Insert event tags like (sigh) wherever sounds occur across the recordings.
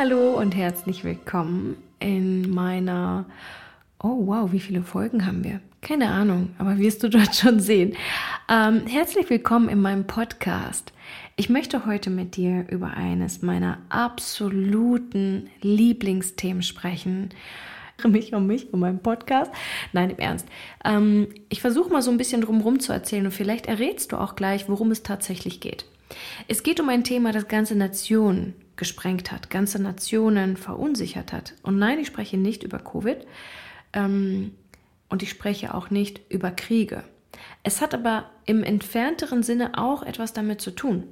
Hallo und herzlich willkommen in meiner Oh wow, wie viele Folgen haben wir? Keine Ahnung, aber wirst du dort (laughs) schon sehen. Ähm, herzlich willkommen in meinem Podcast. Ich möchte heute mit dir über eines meiner absoluten Lieblingsthemen sprechen. Mich um mich, um meinen Podcast. Nein, im Ernst. Ähm, ich versuche mal so ein bisschen drumherum zu erzählen und vielleicht errätst du auch gleich, worum es tatsächlich geht. Es geht um ein Thema, das ganze Nationen gesprengt hat, ganze Nationen verunsichert hat. Und nein, ich spreche nicht über Covid ähm, und ich spreche auch nicht über Kriege. Es hat aber im entfernteren Sinne auch etwas damit zu tun.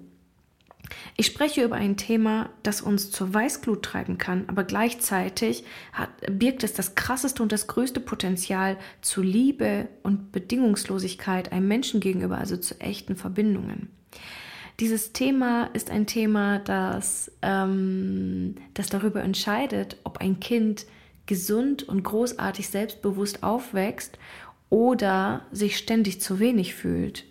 Ich spreche über ein Thema, das uns zur Weißglut treiben kann, aber gleichzeitig hat, birgt es das krasseste und das größte Potenzial zu Liebe und Bedingungslosigkeit einem Menschen gegenüber, also zu echten Verbindungen. Dieses Thema ist ein Thema, das, ähm, das darüber entscheidet, ob ein Kind gesund und großartig selbstbewusst aufwächst oder sich ständig zu wenig fühlt.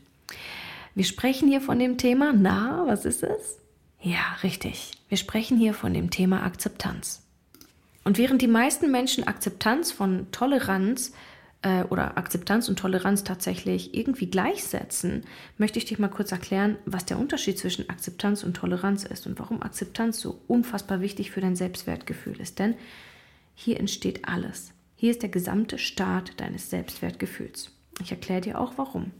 Wir sprechen hier von dem Thema, na, was ist es? Ja, richtig. Wir sprechen hier von dem Thema Akzeptanz. Und während die meisten Menschen Akzeptanz von Toleranz äh, oder Akzeptanz und Toleranz tatsächlich irgendwie gleichsetzen, möchte ich dich mal kurz erklären, was der Unterschied zwischen Akzeptanz und Toleranz ist und warum Akzeptanz so unfassbar wichtig für dein Selbstwertgefühl ist. Denn hier entsteht alles. Hier ist der gesamte Start deines Selbstwertgefühls. Ich erkläre dir auch warum.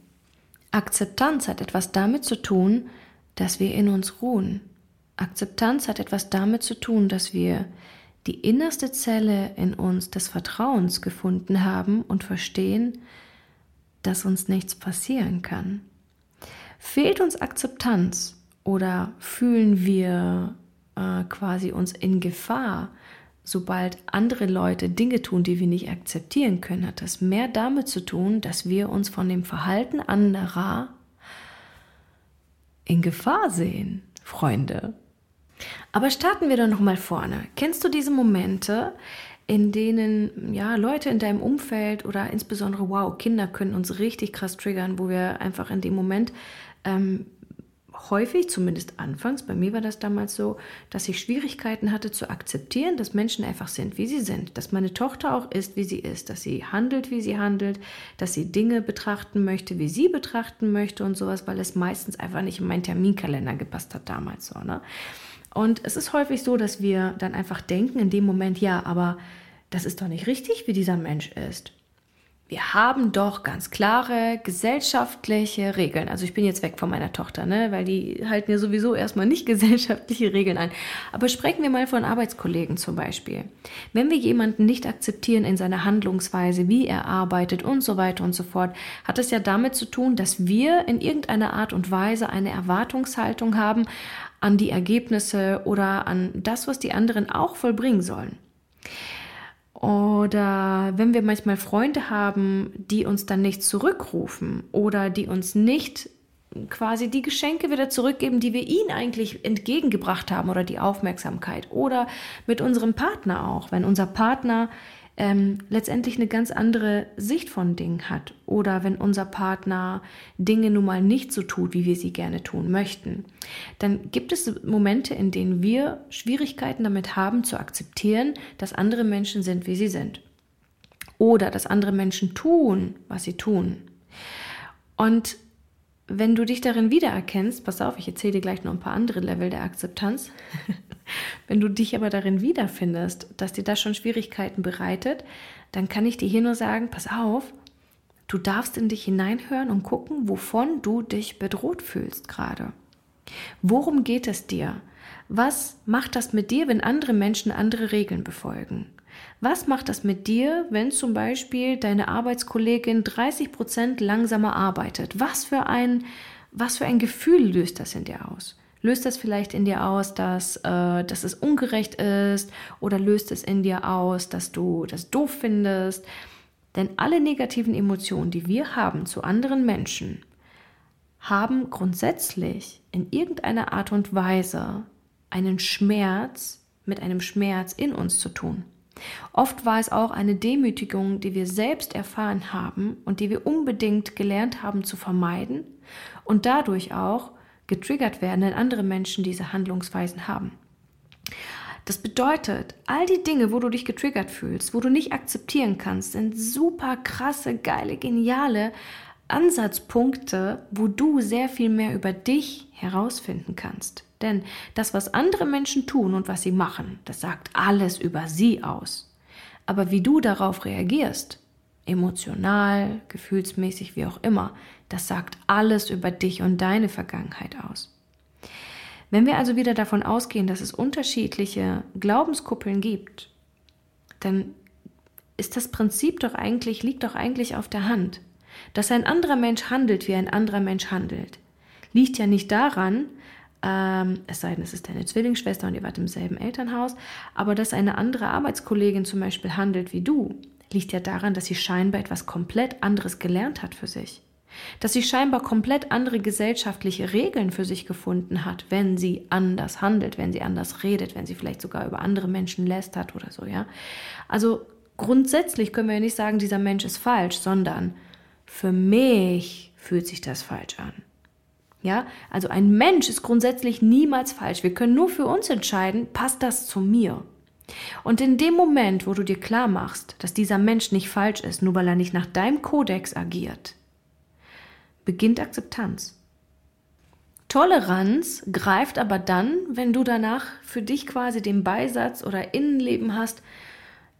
Akzeptanz hat etwas damit zu tun, dass wir in uns ruhen. Akzeptanz hat etwas damit zu tun, dass wir die innerste Zelle in uns des Vertrauens gefunden haben und verstehen, dass uns nichts passieren kann. Fehlt uns Akzeptanz oder fühlen wir äh, quasi uns in Gefahr, sobald andere Leute Dinge tun, die wir nicht akzeptieren können, hat das mehr damit zu tun, dass wir uns von dem Verhalten anderer in Gefahr sehen, Freunde. Aber starten wir doch noch mal vorne. Kennst du diese Momente, in denen ja Leute in deinem Umfeld oder insbesondere wow Kinder können uns richtig krass triggern, wo wir einfach in dem Moment ähm, häufig, zumindest anfangs, bei mir war das damals so, dass ich Schwierigkeiten hatte zu akzeptieren, dass Menschen einfach sind, wie sie sind, dass meine Tochter auch ist, wie sie ist, dass sie handelt, wie sie handelt, dass sie Dinge betrachten möchte, wie sie betrachten möchte und sowas, weil es meistens einfach nicht in meinen Terminkalender gepasst hat damals so. Ne? Und es ist häufig so, dass wir dann einfach denken in dem Moment, ja, aber das ist doch nicht richtig, wie dieser Mensch ist wir haben doch ganz klare gesellschaftliche Regeln. Also ich bin jetzt weg von meiner Tochter, ne, weil die halten ja sowieso erstmal nicht (laughs) gesellschaftliche Regeln ein. Aber sprechen wir mal von Arbeitskollegen zum Beispiel. Wenn wir jemanden nicht akzeptieren in seiner Handlungsweise, wie er arbeitet und so weiter und so fort, hat es ja damit zu tun, dass wir in irgendeiner Art und Weise eine Erwartungshaltung haben an die Ergebnisse oder an das, was die anderen auch vollbringen sollen. Oder wenn wir manchmal Freunde haben, die uns dann nicht zurückrufen oder die uns nicht quasi die Geschenke wieder zurückgeben, die wir ihnen eigentlich entgegengebracht haben oder die Aufmerksamkeit. Oder mit unserem Partner auch, wenn unser Partner ähm, letztendlich eine ganz andere Sicht von Dingen hat oder wenn unser Partner Dinge nun mal nicht so tut, wie wir sie gerne tun möchten, dann gibt es Momente, in denen wir Schwierigkeiten damit haben zu akzeptieren, dass andere Menschen sind, wie sie sind. Oder dass andere Menschen tun, was sie tun. Und wenn du dich darin wiedererkennst, pass auf, ich erzähle dir gleich noch ein paar andere Level der Akzeptanz, (laughs) Wenn du dich aber darin wiederfindest, dass dir das schon Schwierigkeiten bereitet, dann kann ich dir hier nur sagen, pass auf, du darfst in dich hineinhören und gucken, wovon du dich bedroht fühlst gerade. Worum geht es dir? Was macht das mit dir, wenn andere Menschen andere Regeln befolgen? Was macht das mit dir, wenn zum Beispiel deine Arbeitskollegin 30 Prozent langsamer arbeitet? Was für ein, was für ein Gefühl löst das in dir aus? Löst das vielleicht in dir aus, dass, äh, dass es ungerecht ist oder löst es in dir aus, dass du das doof findest? Denn alle negativen Emotionen, die wir haben zu anderen Menschen, haben grundsätzlich in irgendeiner Art und Weise einen Schmerz mit einem Schmerz in uns zu tun. Oft war es auch eine Demütigung, die wir selbst erfahren haben und die wir unbedingt gelernt haben zu vermeiden und dadurch auch getriggert werden, wenn andere Menschen diese Handlungsweisen haben. Das bedeutet, all die Dinge, wo du dich getriggert fühlst, wo du nicht akzeptieren kannst, sind super krasse, geile, geniale Ansatzpunkte, wo du sehr viel mehr über dich herausfinden kannst. Denn das, was andere Menschen tun und was sie machen, das sagt alles über sie aus. Aber wie du darauf reagierst, emotional, gefühlsmäßig, wie auch immer, das sagt alles über dich und deine Vergangenheit aus. Wenn wir also wieder davon ausgehen, dass es unterschiedliche Glaubenskuppeln gibt, dann ist das Prinzip doch eigentlich, liegt doch eigentlich auf der Hand. Dass ein anderer Mensch handelt, wie ein anderer Mensch handelt, liegt ja nicht daran, ähm, es sei denn, es ist deine Zwillingsschwester und ihr wart im selben Elternhaus, aber dass eine andere Arbeitskollegin zum Beispiel handelt wie du, liegt ja daran, dass sie scheinbar etwas komplett anderes gelernt hat für sich. Dass sie scheinbar komplett andere gesellschaftliche Regeln für sich gefunden hat, wenn sie anders handelt, wenn sie anders redet, wenn sie vielleicht sogar über andere Menschen lästert oder so, ja. Also grundsätzlich können wir ja nicht sagen, dieser Mensch ist falsch, sondern für mich fühlt sich das falsch an. Ja, also ein Mensch ist grundsätzlich niemals falsch. Wir können nur für uns entscheiden, passt das zu mir? Und in dem Moment, wo du dir klar machst, dass dieser Mensch nicht falsch ist, nur weil er nicht nach deinem Kodex agiert, beginnt Akzeptanz. Toleranz greift aber dann, wenn du danach für dich quasi den Beisatz oder Innenleben hast,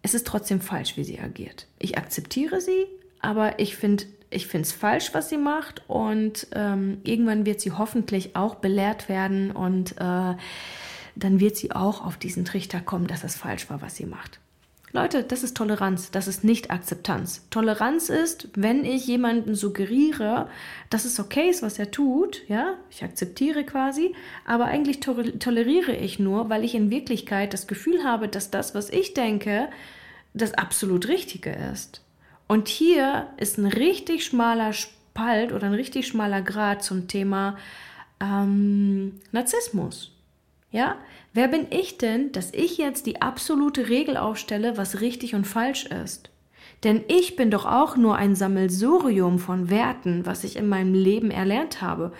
es ist trotzdem falsch, wie sie agiert. Ich akzeptiere sie, aber ich finde ich finde es falsch, was sie macht und ähm, irgendwann wird sie hoffentlich auch belehrt werden und äh, dann wird sie auch auf diesen Trichter kommen, dass es falsch war, was sie macht. Leute, das ist Toleranz, das ist nicht Akzeptanz. Toleranz ist, wenn ich jemanden suggeriere, dass es okay ist, was er tut, ja, ich akzeptiere quasi, aber eigentlich to toleriere ich nur, weil ich in Wirklichkeit das Gefühl habe, dass das, was ich denke, das absolut Richtige ist. Und hier ist ein richtig schmaler Spalt oder ein richtig schmaler Grad zum Thema ähm, Narzissmus. Ja, wer bin ich denn, dass ich jetzt die absolute Regel aufstelle, was richtig und falsch ist? Denn ich bin doch auch nur ein Sammelsurium von Werten, was ich in meinem Leben erlernt habe.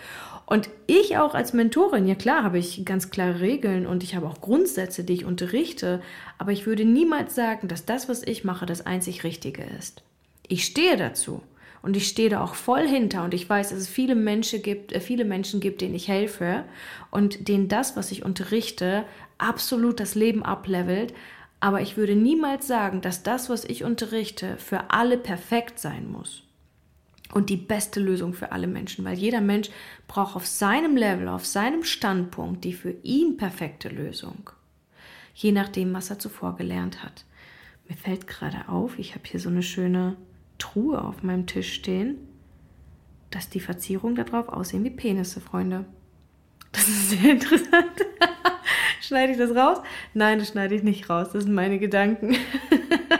Und ich auch als Mentorin, ja klar, habe ich ganz klare Regeln und ich habe auch Grundsätze, die ich unterrichte, aber ich würde niemals sagen, dass das, was ich mache, das einzig Richtige ist ich stehe dazu und ich stehe da auch voll hinter und ich weiß, dass es viele Menschen gibt, äh, viele Menschen gibt, denen ich helfe und denen das, was ich unterrichte, absolut das Leben ablevelt. Aber ich würde niemals sagen, dass das, was ich unterrichte, für alle perfekt sein muss. Und die beste Lösung für alle Menschen, weil jeder Mensch braucht auf seinem Level, auf seinem Standpunkt die für ihn perfekte Lösung. Je nachdem, was er zuvor gelernt hat. Mir fällt gerade auf, ich habe hier so eine schöne Truhe auf meinem Tisch stehen, dass die Verzierungen darauf aussehen wie Penisse, Freunde. Das ist sehr (laughs) interessant. schneide ich das raus? Nein, das schneide ich nicht raus. Das sind meine Gedanken.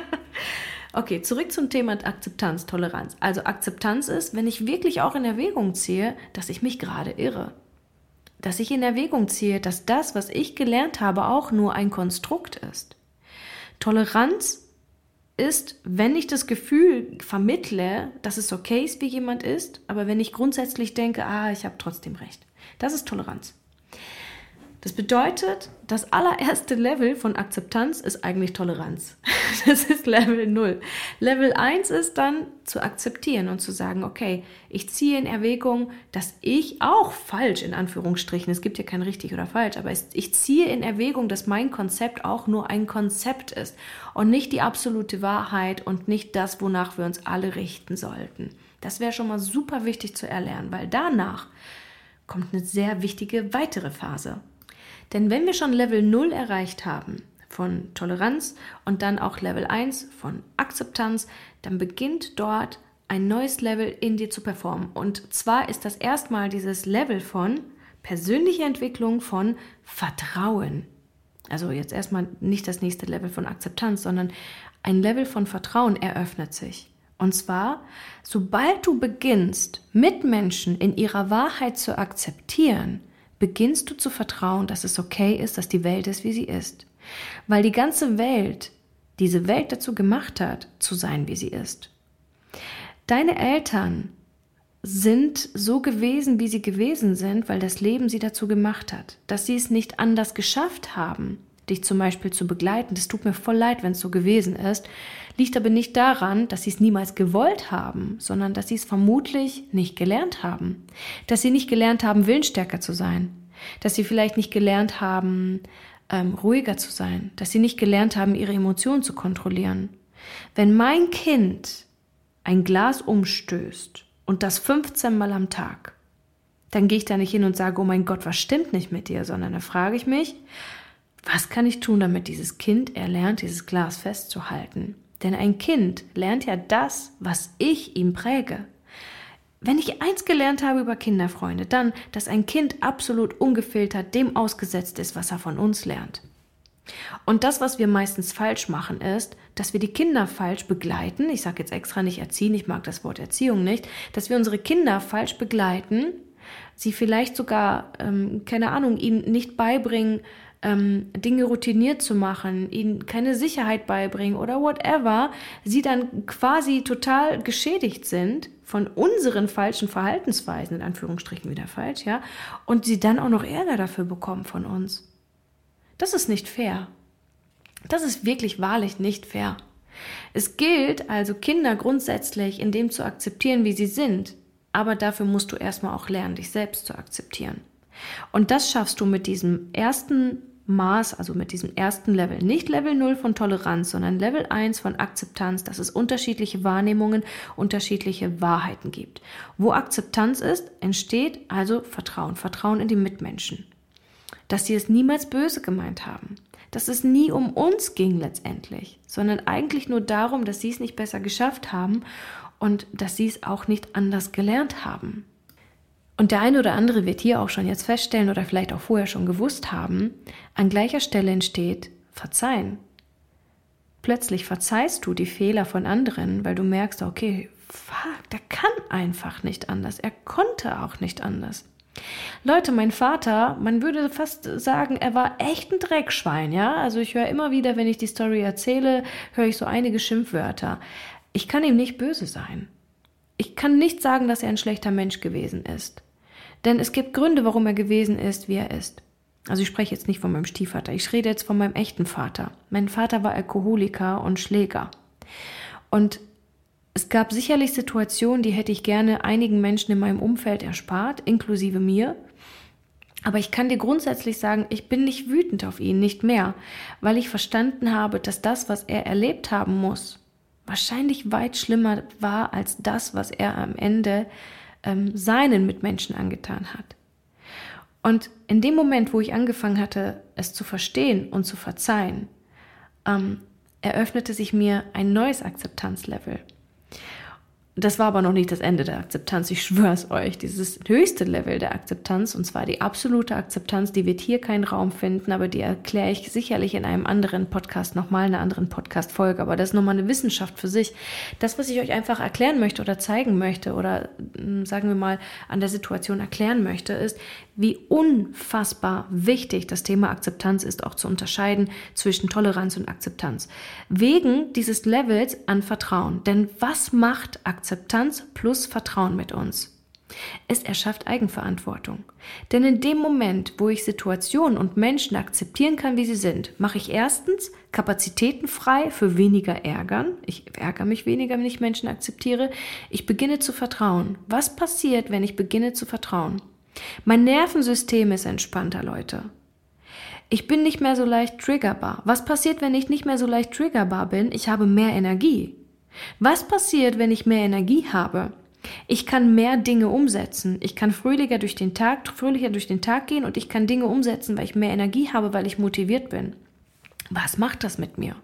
(laughs) okay, zurück zum Thema Akzeptanz, Toleranz. Also Akzeptanz ist, wenn ich wirklich auch in Erwägung ziehe, dass ich mich gerade irre. Dass ich in Erwägung ziehe, dass das, was ich gelernt habe, auch nur ein Konstrukt ist. Toleranz ist, wenn ich das Gefühl vermittle, dass es okay ist, wie jemand ist, aber wenn ich grundsätzlich denke, ah, ich habe trotzdem recht. Das ist Toleranz. Das bedeutet, das allererste Level von Akzeptanz ist eigentlich Toleranz. (laughs) Das ist Level 0. Level 1 ist dann zu akzeptieren und zu sagen, okay, ich ziehe in Erwägung, dass ich auch falsch in Anführungsstrichen, es gibt ja kein richtig oder falsch, aber ich ziehe in Erwägung, dass mein Konzept auch nur ein Konzept ist und nicht die absolute Wahrheit und nicht das, wonach wir uns alle richten sollten. Das wäre schon mal super wichtig zu erlernen, weil danach kommt eine sehr wichtige weitere Phase. Denn wenn wir schon Level 0 erreicht haben von Toleranz und dann auch Level 1 von Akzeptanz, dann beginnt dort ein neues Level in dir zu performen. Und zwar ist das erstmal dieses Level von persönlicher Entwicklung von Vertrauen. Also jetzt erstmal nicht das nächste Level von Akzeptanz, sondern ein Level von Vertrauen eröffnet sich. Und zwar, sobald du beginnst, Mitmenschen in ihrer Wahrheit zu akzeptieren, beginnst du zu vertrauen, dass es okay ist, dass die Welt ist, wie sie ist. Weil die ganze Welt diese Welt dazu gemacht hat, zu sein, wie sie ist. Deine Eltern sind so gewesen, wie sie gewesen sind, weil das Leben sie dazu gemacht hat. Dass sie es nicht anders geschafft haben, dich zum Beispiel zu begleiten. Das tut mir voll leid, wenn es so gewesen ist. Liegt aber nicht daran, dass sie es niemals gewollt haben, sondern dass sie es vermutlich nicht gelernt haben. Dass sie nicht gelernt haben, willensstärker zu sein. Dass sie vielleicht nicht gelernt haben, ähm, ruhiger zu sein. Dass sie nicht gelernt haben, ihre Emotionen zu kontrollieren. Wenn mein Kind ein Glas umstößt und das 15 Mal am Tag, dann gehe ich da nicht hin und sage, oh mein Gott, was stimmt nicht mit dir, sondern da frage ich mich, was kann ich tun, damit dieses Kind erlernt, dieses Glas festzuhalten? Denn ein Kind lernt ja das, was ich ihm präge. Wenn ich eins gelernt habe über Kinderfreunde, dann, dass ein Kind absolut ungefiltert dem ausgesetzt ist, was er von uns lernt. Und das, was wir meistens falsch machen, ist, dass wir die Kinder falsch begleiten. Ich sage jetzt extra nicht erziehen, ich mag das Wort Erziehung nicht, dass wir unsere Kinder falsch begleiten, sie vielleicht sogar, ähm, keine Ahnung, ihnen nicht beibringen, ähm, Dinge routiniert zu machen, ihnen keine Sicherheit beibringen oder whatever, sie dann quasi total geschädigt sind von unseren falschen Verhaltensweisen, in Anführungsstrichen wieder falsch, ja, und sie dann auch noch Ärger dafür bekommen von uns. Das ist nicht fair. Das ist wirklich wahrlich nicht fair. Es gilt also Kinder grundsätzlich in dem zu akzeptieren, wie sie sind, aber dafür musst du erstmal auch lernen, dich selbst zu akzeptieren. Und das schaffst du mit diesem ersten Maß, also mit diesem ersten Level. Nicht Level 0 von Toleranz, sondern Level 1 von Akzeptanz, dass es unterschiedliche Wahrnehmungen, unterschiedliche Wahrheiten gibt. Wo Akzeptanz ist, entsteht also Vertrauen, Vertrauen in die Mitmenschen. Dass sie es niemals böse gemeint haben. Dass es nie um uns ging letztendlich, sondern eigentlich nur darum, dass sie es nicht besser geschafft haben und dass sie es auch nicht anders gelernt haben. Und der eine oder andere wird hier auch schon jetzt feststellen oder vielleicht auch vorher schon gewusst haben, an gleicher Stelle entsteht Verzeihen. Plötzlich verzeihst du die Fehler von anderen, weil du merkst, okay, fuck, der kann einfach nicht anders. Er konnte auch nicht anders. Leute, mein Vater, man würde fast sagen, er war echt ein Dreckschwein, ja? Also ich höre immer wieder, wenn ich die Story erzähle, höre ich so einige Schimpfwörter. Ich kann ihm nicht böse sein. Ich kann nicht sagen, dass er ein schlechter Mensch gewesen ist. Denn es gibt Gründe, warum er gewesen ist, wie er ist. Also ich spreche jetzt nicht von meinem Stiefvater, ich rede jetzt von meinem echten Vater. Mein Vater war Alkoholiker und Schläger. Und es gab sicherlich Situationen, die hätte ich gerne einigen Menschen in meinem Umfeld erspart, inklusive mir. Aber ich kann dir grundsätzlich sagen, ich bin nicht wütend auf ihn, nicht mehr, weil ich verstanden habe, dass das, was er erlebt haben muss, wahrscheinlich weit schlimmer war als das, was er am Ende ähm, seinen Mitmenschen angetan hat. Und in dem Moment, wo ich angefangen hatte, es zu verstehen und zu verzeihen, ähm, eröffnete sich mir ein neues Akzeptanzlevel. Das war aber noch nicht das Ende der Akzeptanz, ich schwöre es euch. Dieses höchste Level der Akzeptanz, und zwar die absolute Akzeptanz, die wird hier keinen Raum finden, aber die erkläre ich sicherlich in einem anderen Podcast, nochmal in einer anderen Podcast-Folge. Aber das ist nochmal eine Wissenschaft für sich. Das, was ich euch einfach erklären möchte oder zeigen möchte oder hm, sagen wir mal an der Situation erklären möchte, ist, wie unfassbar wichtig das Thema Akzeptanz ist, auch zu unterscheiden zwischen Toleranz und Akzeptanz. Wegen dieses Levels an Vertrauen. Denn was macht Akzeptanz plus Vertrauen mit uns? Es erschafft Eigenverantwortung. Denn in dem Moment, wo ich Situationen und Menschen akzeptieren kann, wie sie sind, mache ich erstens Kapazitäten frei für weniger Ärgern. Ich ärgere mich weniger, wenn ich Menschen akzeptiere. Ich beginne zu vertrauen. Was passiert, wenn ich beginne zu vertrauen? Mein Nervensystem ist entspannter, Leute. Ich bin nicht mehr so leicht triggerbar. Was passiert, wenn ich nicht mehr so leicht triggerbar bin? Ich habe mehr Energie. Was passiert, wenn ich mehr Energie habe? Ich kann mehr Dinge umsetzen. Ich kann fröhlicher durch den Tag, fröhlicher durch den Tag gehen und ich kann Dinge umsetzen, weil ich mehr Energie habe, weil ich motiviert bin. Was macht das mit mir?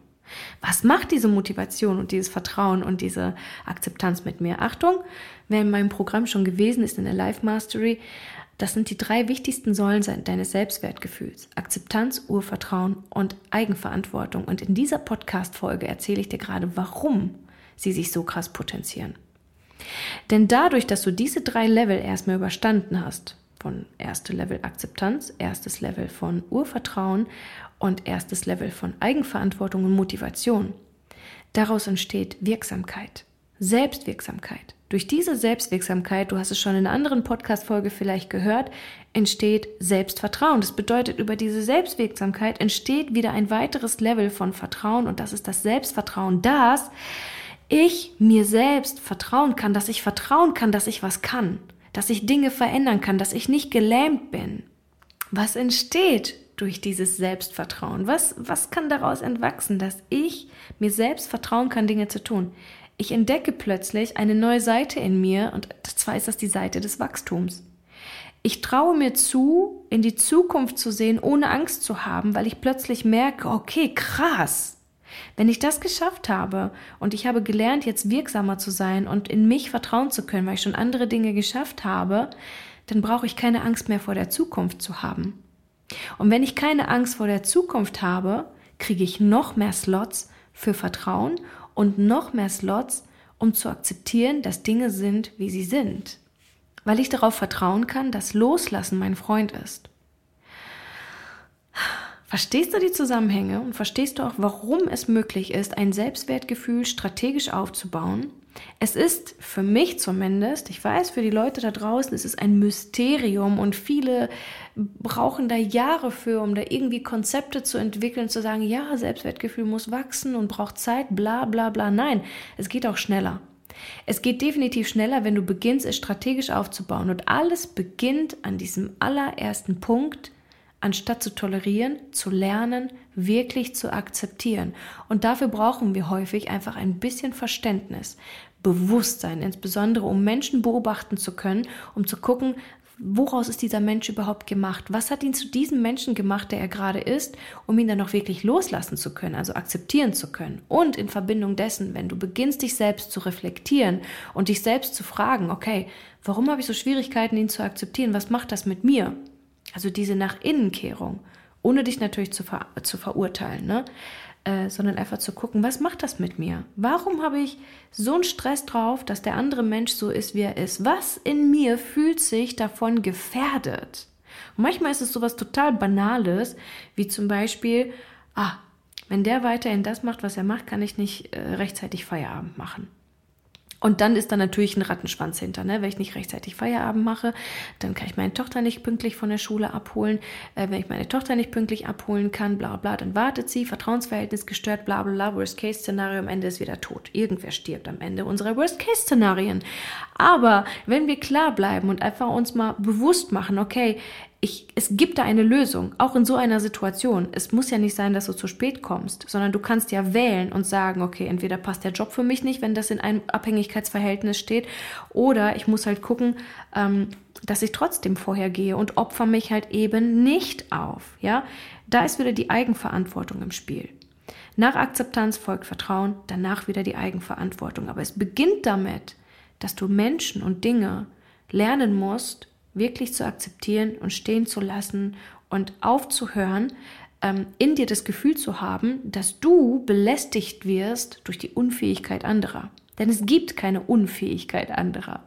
Was macht diese Motivation und dieses Vertrauen und diese Akzeptanz mit mir? Achtung, wer in meinem Programm schon gewesen ist in der Life Mastery, das sind die drei wichtigsten Säulen deines Selbstwertgefühls. Akzeptanz, Urvertrauen und Eigenverantwortung. Und in dieser Podcast-Folge erzähle ich dir gerade, warum sie sich so krass potenzieren. Denn dadurch, dass du diese drei Level erstmal überstanden hast, von erste Level Akzeptanz, erstes Level von Urvertrauen und erstes Level von Eigenverantwortung und Motivation, daraus entsteht Wirksamkeit, Selbstwirksamkeit. Durch diese Selbstwirksamkeit, du hast es schon in einer anderen Podcast-Folge vielleicht gehört, entsteht Selbstvertrauen. Das bedeutet, über diese Selbstwirksamkeit entsteht wieder ein weiteres Level von Vertrauen und das ist das Selbstvertrauen, dass ich mir selbst vertrauen kann, dass ich vertrauen kann, dass ich was kann, dass ich Dinge verändern kann, dass ich nicht gelähmt bin. Was entsteht durch dieses Selbstvertrauen? Was, was kann daraus entwachsen, dass ich mir selbst vertrauen kann, Dinge zu tun? Ich entdecke plötzlich eine neue Seite in mir und zwar ist das die Seite des Wachstums. Ich traue mir zu, in die Zukunft zu sehen, ohne Angst zu haben, weil ich plötzlich merke, okay, krass. Wenn ich das geschafft habe und ich habe gelernt, jetzt wirksamer zu sein und in mich vertrauen zu können, weil ich schon andere Dinge geschafft habe, dann brauche ich keine Angst mehr vor der Zukunft zu haben. Und wenn ich keine Angst vor der Zukunft habe, kriege ich noch mehr Slots für Vertrauen und noch mehr Slots, um zu akzeptieren, dass Dinge sind, wie sie sind. Weil ich darauf vertrauen kann, dass Loslassen mein Freund ist. Verstehst du die Zusammenhänge und verstehst du auch, warum es möglich ist, ein Selbstwertgefühl strategisch aufzubauen es ist für mich zumindest, ich weiß, für die Leute da draußen ist es ein Mysterium und viele brauchen da Jahre für, um da irgendwie Konzepte zu entwickeln, zu sagen, ja, Selbstwertgefühl muss wachsen und braucht Zeit, bla bla bla. Nein, es geht auch schneller. Es geht definitiv schneller, wenn du beginnst, es strategisch aufzubauen. Und alles beginnt an diesem allerersten Punkt, anstatt zu tolerieren, zu lernen, wirklich zu akzeptieren. Und dafür brauchen wir häufig einfach ein bisschen Verständnis, Bewusstsein, insbesondere um Menschen beobachten zu können, um zu gucken, woraus ist dieser Mensch überhaupt gemacht? Was hat ihn zu diesem Menschen gemacht, der er gerade ist, um ihn dann auch wirklich loslassen zu können, also akzeptieren zu können? Und in Verbindung dessen, wenn du beginnst, dich selbst zu reflektieren und dich selbst zu fragen, okay, warum habe ich so Schwierigkeiten, ihn zu akzeptieren? Was macht das mit mir? Also diese Nach-Innen-Kehrung, ohne dich natürlich zu, ver zu verurteilen, ne? Äh, sondern einfach zu gucken, was macht das mit mir? Warum habe ich so einen Stress drauf, dass der andere Mensch so ist, wie er ist? Was in mir fühlt sich davon gefährdet? Und manchmal ist es sowas total Banales, wie zum Beispiel, ah, wenn der weiterhin das macht, was er macht, kann ich nicht äh, rechtzeitig Feierabend machen. Und dann ist da natürlich ein Rattenschwanz hinter. Ne? Wenn ich nicht rechtzeitig Feierabend mache, dann kann ich meine Tochter nicht pünktlich von der Schule abholen. Äh, wenn ich meine Tochter nicht pünktlich abholen kann, bla bla, dann wartet sie, Vertrauensverhältnis gestört, bla bla, Worst-Case-Szenario, am Ende ist wieder tot. Irgendwer stirbt am Ende unserer Worst-Case-Szenarien. Aber wenn wir klar bleiben und einfach uns mal bewusst machen, okay, ich, es gibt da eine Lösung, auch in so einer Situation. Es muss ja nicht sein, dass du zu spät kommst, sondern du kannst ja wählen und sagen, okay, entweder passt der Job für mich nicht, wenn das in einem Abhängigkeitsverhältnis steht, oder ich muss halt gucken, ähm, dass ich trotzdem vorher gehe und opfer mich halt eben nicht auf. Ja, da ist wieder die Eigenverantwortung im Spiel. Nach Akzeptanz folgt Vertrauen, danach wieder die Eigenverantwortung. Aber es beginnt damit, dass du Menschen und Dinge lernen musst, wirklich zu akzeptieren und stehen zu lassen und aufzuhören, ähm, in dir das Gefühl zu haben, dass du belästigt wirst durch die Unfähigkeit anderer. Denn es gibt keine Unfähigkeit anderer.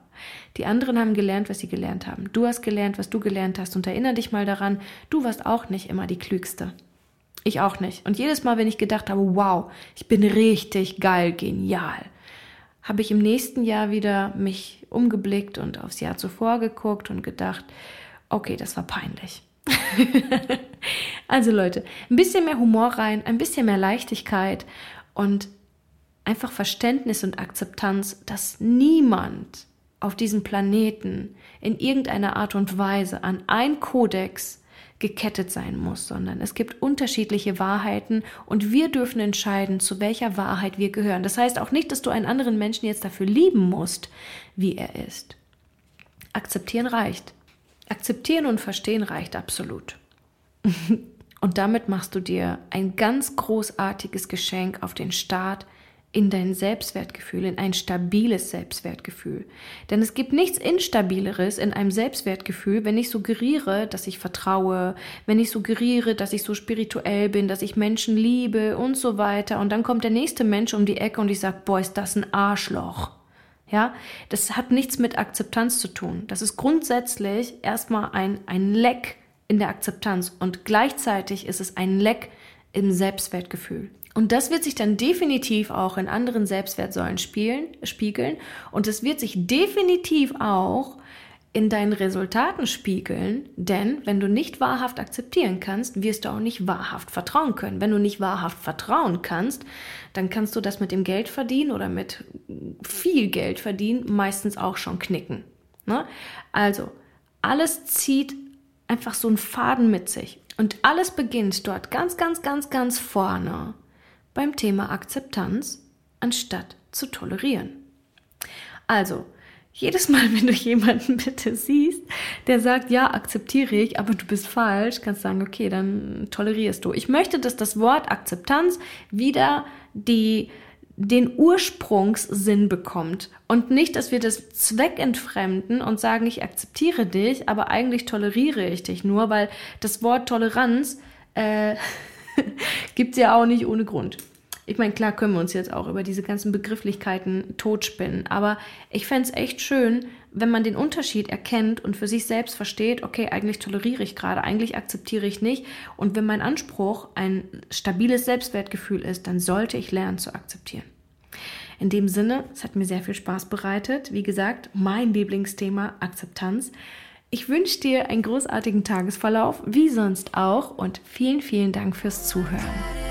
Die anderen haben gelernt, was sie gelernt haben. Du hast gelernt, was du gelernt hast. Und erinnere dich mal daran, du warst auch nicht immer die Klügste. Ich auch nicht. Und jedes Mal, wenn ich gedacht habe, wow, ich bin richtig geil, genial, habe ich im nächsten Jahr wieder mich umgeblickt und aufs Jahr zuvor geguckt und gedacht, okay, das war peinlich. (laughs) also Leute, ein bisschen mehr Humor rein, ein bisschen mehr Leichtigkeit und einfach Verständnis und Akzeptanz, dass niemand auf diesem Planeten in irgendeiner Art und Weise an ein Kodex gekettet sein muss, sondern es gibt unterschiedliche Wahrheiten und wir dürfen entscheiden, zu welcher Wahrheit wir gehören. Das heißt auch nicht, dass du einen anderen Menschen jetzt dafür lieben musst, wie er ist. Akzeptieren reicht. Akzeptieren und verstehen reicht absolut. (laughs) und damit machst du dir ein ganz großartiges Geschenk auf den Start in dein Selbstwertgefühl, in ein stabiles Selbstwertgefühl. Denn es gibt nichts Instabileres in einem Selbstwertgefühl, wenn ich suggeriere, dass ich vertraue, wenn ich suggeriere, dass ich so spirituell bin, dass ich Menschen liebe und so weiter. Und dann kommt der nächste Mensch um die Ecke und ich sage, boah, ist das ein Arschloch. Ja, das hat nichts mit Akzeptanz zu tun. Das ist grundsätzlich erstmal ein, ein Leck in der Akzeptanz und gleichzeitig ist es ein Leck im Selbstwertgefühl. Und das wird sich dann definitiv auch in anderen Selbstwertsäulen spielen, spiegeln. Und es wird sich definitiv auch in deinen Resultaten spiegeln, denn wenn du nicht wahrhaft akzeptieren kannst, wirst du auch nicht wahrhaft vertrauen können. Wenn du nicht wahrhaft vertrauen kannst, dann kannst du das mit dem Geld verdienen oder mit viel Geld verdienen meistens auch schon knicken. Ne? Also, alles zieht einfach so einen Faden mit sich. Und alles beginnt dort ganz, ganz, ganz, ganz vorne beim Thema Akzeptanz, anstatt zu tolerieren. Also, jedes Mal, (laughs) wenn du jemanden bitte siehst, der sagt, ja, akzeptiere ich, aber du bist falsch, kannst sagen, okay, dann tolerierst du. Ich möchte, dass das Wort Akzeptanz wieder die, den Ursprungssinn bekommt und nicht, dass wir das zweckentfremden und sagen, ich akzeptiere dich, aber eigentlich toleriere ich dich nur, weil das Wort Toleranz äh, (laughs) gibt es ja auch nicht ohne Grund. Ich meine, klar können wir uns jetzt auch über diese ganzen Begrifflichkeiten totspinnen, aber ich fände es echt schön, wenn man den Unterschied erkennt und für sich selbst versteht, okay, eigentlich toleriere ich gerade, eigentlich akzeptiere ich nicht. Und wenn mein Anspruch ein stabiles Selbstwertgefühl ist, dann sollte ich lernen zu akzeptieren. In dem Sinne, es hat mir sehr viel Spaß bereitet. Wie gesagt, mein Lieblingsthema Akzeptanz. Ich wünsche dir einen großartigen Tagesverlauf, wie sonst auch, und vielen, vielen Dank fürs Zuhören.